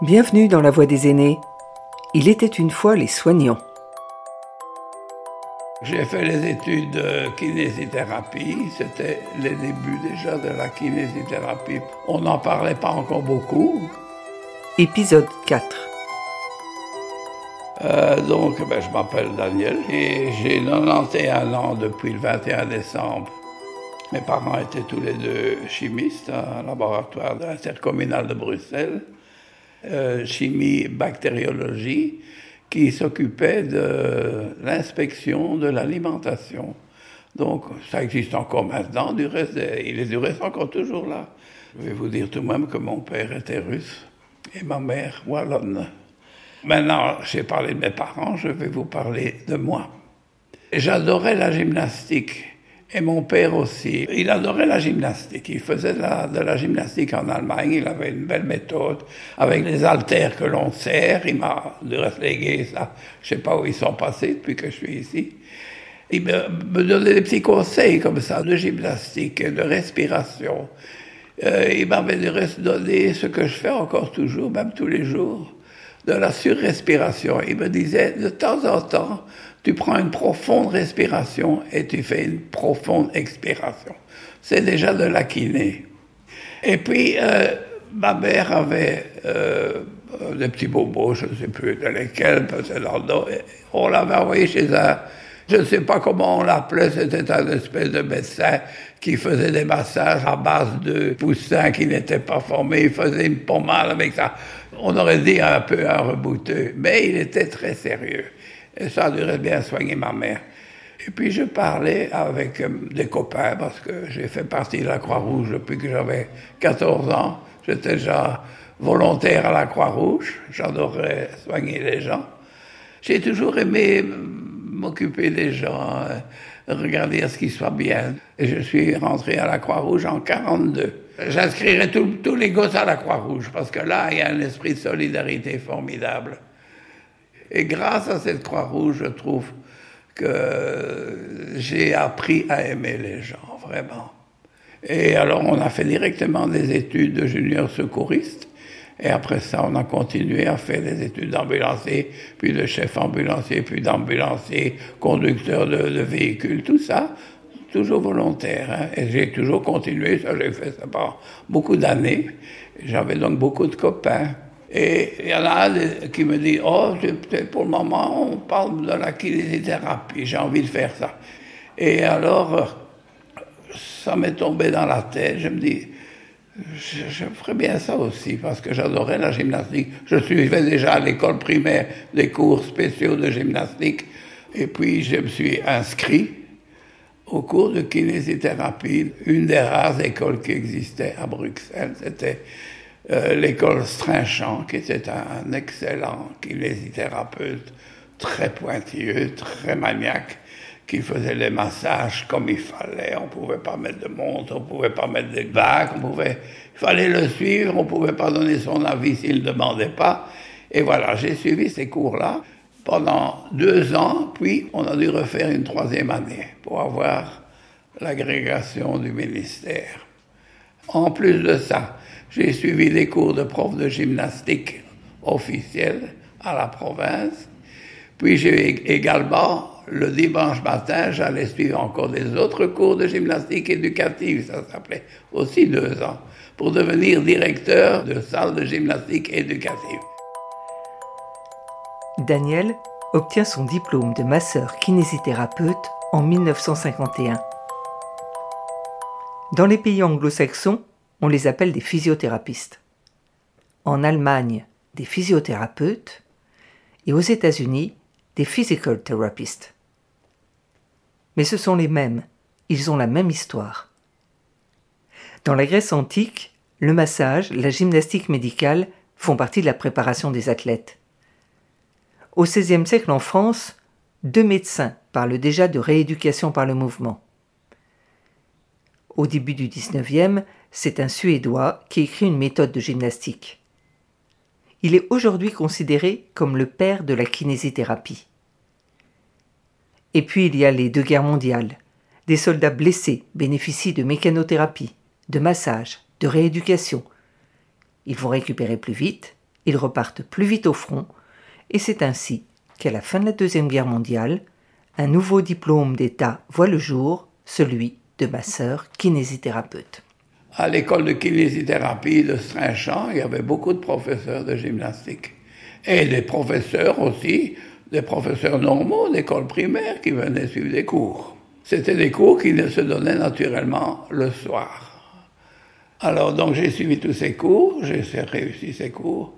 Bienvenue dans la voie des aînés. Il était une fois les soignants. J'ai fait les études de kinésithérapie. C'était les débuts déjà de la kinésithérapie. On n'en parlait pas encore beaucoup. Épisode 4. Euh, donc, ben, je m'appelle Daniel et j'ai 91 ans depuis le 21 décembre. Mes parents étaient tous les deux chimistes à un laboratoire de l'intercommunal de Bruxelles, euh, chimie bactériologie, qui s'occupait de l'inspection de l'alimentation. Donc, ça existe encore maintenant, du reste, il est du reste encore toujours là. Je vais vous dire tout de même que mon père était russe et ma mère wallonne. Maintenant, j'ai parlé de mes parents, je vais vous parler de moi. J'adorais la gymnastique. Et mon père aussi. Il adorait la gymnastique. Il faisait de la, gymnastique en Allemagne. Il avait une belle méthode avec les haltères que l'on serre. Il m'a légué ça. Je sais pas où ils sont passés depuis que je suis ici. Il me, me donnait des petits conseils comme ça de gymnastique et de respiration. Euh, il m'avait donné ce que je fais encore toujours, même tous les jours, de la surrespiration. Il me disait, de temps en temps, tu prends une profonde respiration et tu fais une profonde expiration. C'est déjà de la kiné. Et puis, euh, ma mère avait euh, des petits bobos, je ne sais plus de lesquels, peut-être dans le dos. On l'avait envoyé chez un, je ne sais pas comment on l'appelait, c'était un espèce de médecin qui faisait des massages à base de poussins qui n'étaient pas formés. Il faisait une pommade avec ça. On aurait dit un peu un rebouteux, mais il était très sérieux. Et ça devrait bien soigner ma mère. Et puis je parlais avec euh, des copains parce que j'ai fait partie de la Croix-Rouge depuis que j'avais 14 ans. J'étais déjà volontaire à la Croix-Rouge. J'adorais soigner les gens. J'ai toujours aimé m'occuper des gens, euh, regarder à ce qu'ils soient bien. Et je suis rentré à la Croix-Rouge en 42. J'inscrirai tous les gosses à la Croix-Rouge parce que là, il y a un esprit de solidarité formidable. Et grâce à cette Croix-Rouge, je trouve que j'ai appris à aimer les gens, vraiment. Et alors, on a fait directement des études de junior secouriste. Et après ça, on a continué à faire des études d'ambulancier, puis de chef ambulancier, puis d'ambulancier, conducteur de, véhicules, tout ça, toujours volontaire. Hein. Et j'ai toujours continué, ça j'ai fait ça pendant beaucoup d'années. J'avais donc beaucoup de copains. Et il y en a un qui me dit, oh, pour le moment, on parle de la kinésithérapie, j'ai envie de faire ça. Et alors, ça m'est tombé dans la tête, je me dis, je, ferais bien ça aussi, parce que j'adorais la gymnastique. Je suivais déjà à l'école primaire des cours spéciaux de gymnastique, et puis je me suis inscrit au cours de kinésithérapie, une des rares écoles qui existait à Bruxelles. C'était euh, l'école Strinchamp, qui était un, excellent kinésithérapeute, très pointilleux, très maniaque, qui faisait les massages comme il fallait. On ne pouvait pas mettre de montre, on ne pouvait pas mettre de bacs, on pouvait, il fallait le suivre, on ne pouvait pas donner son avis s'il ne demandait pas. Et voilà, j'ai suivi ces cours-là pendant deux ans, puis on a dû refaire une troisième année pour avoir l'agrégation du ministère. En plus de ça, j'ai suivi des cours de prof de gymnastique officiels à la province. Puis j'ai également, le dimanche matin, j'allais suivre encore des autres cours de gymnastique éducative, ça s'appelait aussi deux ans, pour devenir directeur de salle de gymnastique éducative. Daniel obtient son diplôme de masseur kinésithérapeute en 1951. Dans les pays anglo-saxons, on les appelle des physiothérapistes. En Allemagne, des physiothérapeutes et aux États-Unis, des physical therapists. Mais ce sont les mêmes, ils ont la même histoire. Dans la Grèce antique, le massage, la gymnastique médicale font partie de la préparation des athlètes. Au XVIe siècle en France, deux médecins parlent déjà de rééducation par le mouvement. Au début du XIXe, c'est un Suédois qui écrit une méthode de gymnastique. Il est aujourd'hui considéré comme le père de la kinésithérapie. Et puis il y a les deux guerres mondiales. Des soldats blessés bénéficient de mécanothérapie, de massage, de rééducation. Ils vont récupérer plus vite ils repartent plus vite au front, et c'est ainsi qu'à la fin de la Deuxième Guerre mondiale, un nouveau diplôme d'État voit le jour, celui de masseur kinésithérapeute. À l'école de kinésithérapie de Strinchamp, il y avait beaucoup de professeurs de gymnastique. Et des professeurs aussi, des professeurs normaux d'école primaire qui venaient suivre des cours. C'était des cours qui se donnaient naturellement le soir. Alors, donc, j'ai suivi tous ces cours, j'ai réussi ces cours.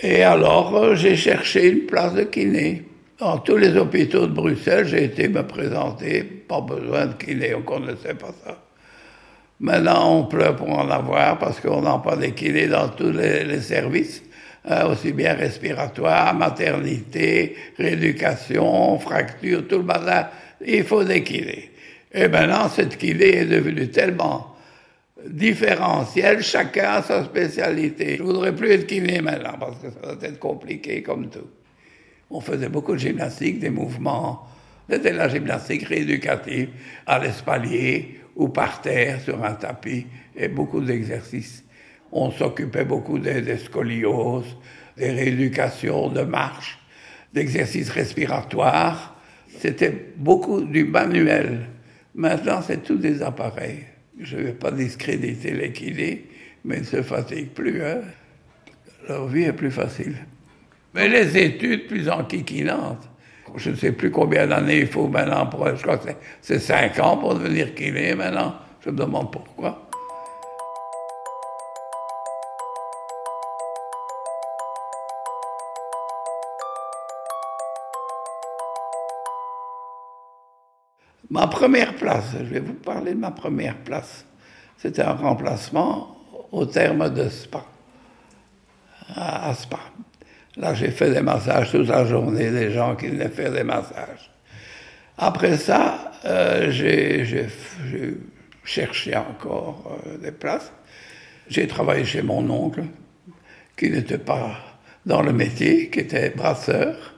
Et alors, euh, j'ai cherché une place de kiné. Dans tous les hôpitaux de Bruxelles, j'ai été me présenter, pas besoin de kiné, on ne connaissait pas ça. Maintenant, on pleure pour en avoir parce qu'on n'a pas des kinés dans tous les, services, hein, aussi bien respiratoire, maternité, rééducation, fracture, tout le bazar. Il faut des kinés. Et maintenant, cette kiné est devenue tellement différentiel, chacun a sa spécialité. Je voudrais plus être kiné maintenant parce que ça va être compliqué comme tout. On faisait beaucoup de gymnastique, des mouvements. C'était la gymnastique rééducative à l'espalier ou par terre sur un tapis et beaucoup d'exercices. On s'occupait beaucoup des, scolioses, des rééducations de marche, d'exercices respiratoires. C'était beaucoup du manuel. Maintenant, c'est tous des appareils je ne vais pas discréditer les mais ils ne se fatiguent plus. Hein. Leur vie est plus facile. Mais les études plus enquiquinantes. Je ne sais plus combien d'années il faut maintenant pour. Je crois que c'est cinq ans pour devenir kiné maintenant. Je me demande pourquoi. Ma première place, je vais vous parler de ma première place. C'était un remplacement au terme de Spa, à, Spa. Là, j'ai fait des massages toute la journée, des gens qui venaient faire des massages. Après ça, euh, j'ai cherché encore euh, des places. J'ai travaillé chez mon oncle, qui n'était pas dans le métier, qui était brasseur.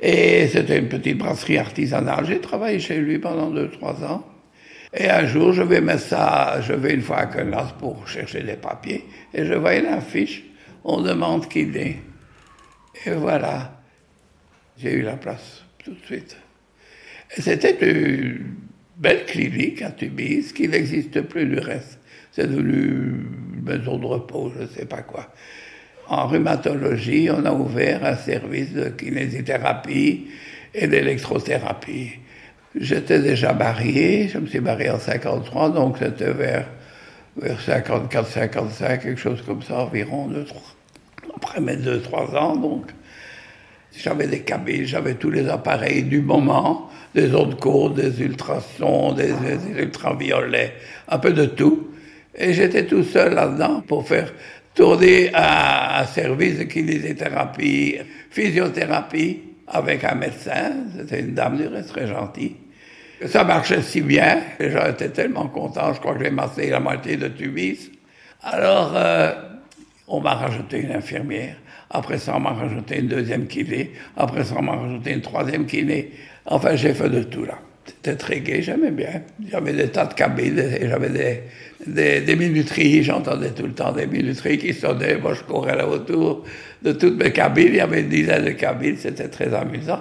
Et c'était une petite brasserie artisanale. J'ai travaillé chez lui pendant deux, trois ans. Et un jour, je vais mettre ça, je vais une fois à Connasse pour chercher des papiers, et je vois une affiche, on demande qui est. Et voilà, j'ai eu la place tout de suite. C'était une belle clinique à Tubize, qui n'existe plus du reste. C'est devenu une maison de repos, je ne sais pas quoi en rhumatologie, on a ouvert un service de kinésithérapie et d'électrothérapie. J'étais déjà marié, je me suis marié en 53, donc c'était vers, vers 54, 55, quelque chose comme ça, environ deux, trois, après mes deux, trois ans, donc. J'avais des cabines, j'avais tous les appareils du moment, des ondes courtes, des ultrasons, des, ultraviolets, un peu de tout. Et j'étais tout seul là-dedans pour faire tourné à un service de kinésithérapie, physiothérapie avec un médecin. C'était une dame du reste très gentille. Ça marchait si bien, les gens étaient tellement contents, je crois que j'ai massé la moitié de Tubis. Alors, euh, on m'a rajouté une infirmière. Après ça, on m'a rajouté une deuxième kiné. Après ça, on m'a rajouté une troisième kiné. Enfin, j'ai fait de tout là. C'était très gai, j'aimais bien. J'avais des tas de cabines, j'avais des, des, des minuteries, j'entendais tout le temps des minuteries qui sonnaient. Moi, je courais là autour de toutes mes cabines. Il y avait une dizaine de cabines, c'était très amusant.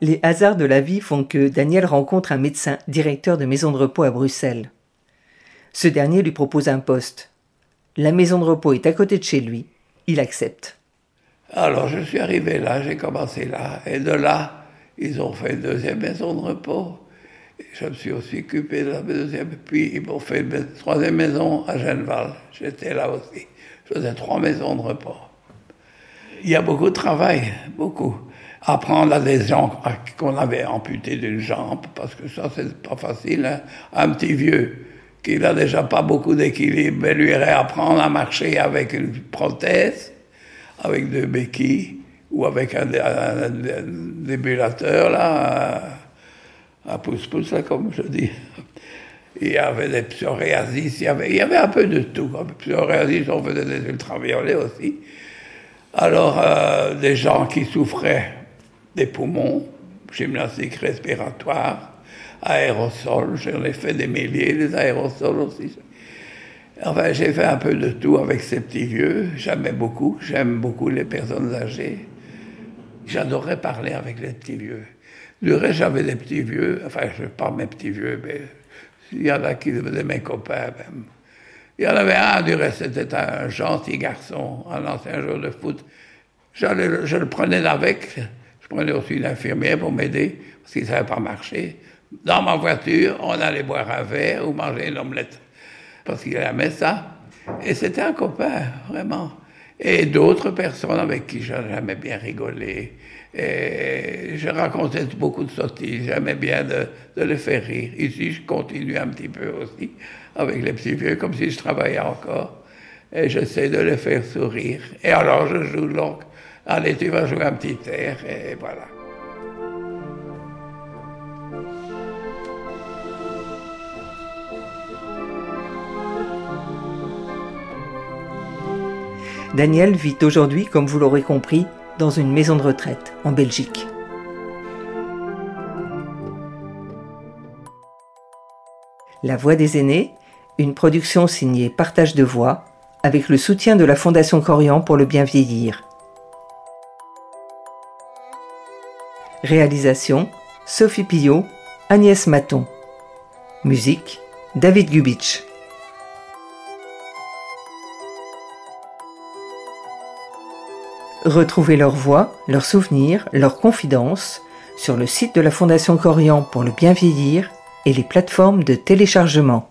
Les hasards de la vie font que Daniel rencontre un médecin directeur de maison de repos à Bruxelles. Ce dernier lui propose un poste. La maison de repos est à côté de chez lui. Il accepte. Alors je suis arrivé là, j'ai commencé là. Et de là, ils ont fait une deuxième maison de repos. je me suis aussi occupé de la deuxième. Puis ils m'ont fait une troisième maison à Genval. J'étais là aussi. Je faisais trois maisons de repos. Il y a beaucoup de travail, beaucoup. Apprendre à des gens qu'on avait amputé d'une jambe, parce que ça, c'est pas facile. Hein. Un petit vieux qui n'a déjà pas beaucoup d'équilibre, mais lui réapprendre à marcher avec une prothèse, avec deux béquilles ou avec un, débullateur, là, un pouce-pouce, là, comme je dis. Il y avait des psoriasis, il y avait, un peu de tout. Psoriasis, on faisait des ultraviolets aussi. Alors, euh, des gens qui souffraient des poumons, gymnastique respiratoire, aérosols, j'en ai fait des milliers, des aérosols aussi. Enfin, j'ai fait un peu de tout avec ces petits vieux. J'aimais beaucoup. J'aime beaucoup les personnes âgées. J'adorais parler avec les petits vieux. Du reste, j'avais des petits vieux. Enfin, je parle mes petits vieux, mais il y en a qui étaient mes copains même. Il y en avait un, du reste, c'était un gentil garçon, un ancien joueur de foot. je le prenais avec. Je prenais aussi une infirmière pour m'aider, parce qu'il ne savait pas marcher. Dans ma voiture, on allait boire un verre ou manger une omelette parce qu'il aimait ça. Et c'était un copain, vraiment. Et d'autres personnes avec qui j'aimais bien rigoler. Et je racontais beaucoup de sottises, j'aimais bien de, de, les faire rire. Ici, je continue un petit peu aussi avec les petits vieux, comme si je travaillais encore. Et j'essaie de les faire sourire. Et alors, je joue donc. Allez, tu vas jouer un petit air, et voilà. Daniel vit aujourd'hui, comme vous l'aurez compris, dans une maison de retraite en Belgique. La Voix des aînés, une production signée Partage de voix, avec le soutien de la Fondation Corian pour le bien vieillir. Réalisation Sophie Pillot, Agnès Maton. Musique David Gubitsch. Retrouvez leurs voix, leurs souvenirs, leurs confidences sur le site de la Fondation Corian pour le bien vieillir et les plateformes de téléchargement.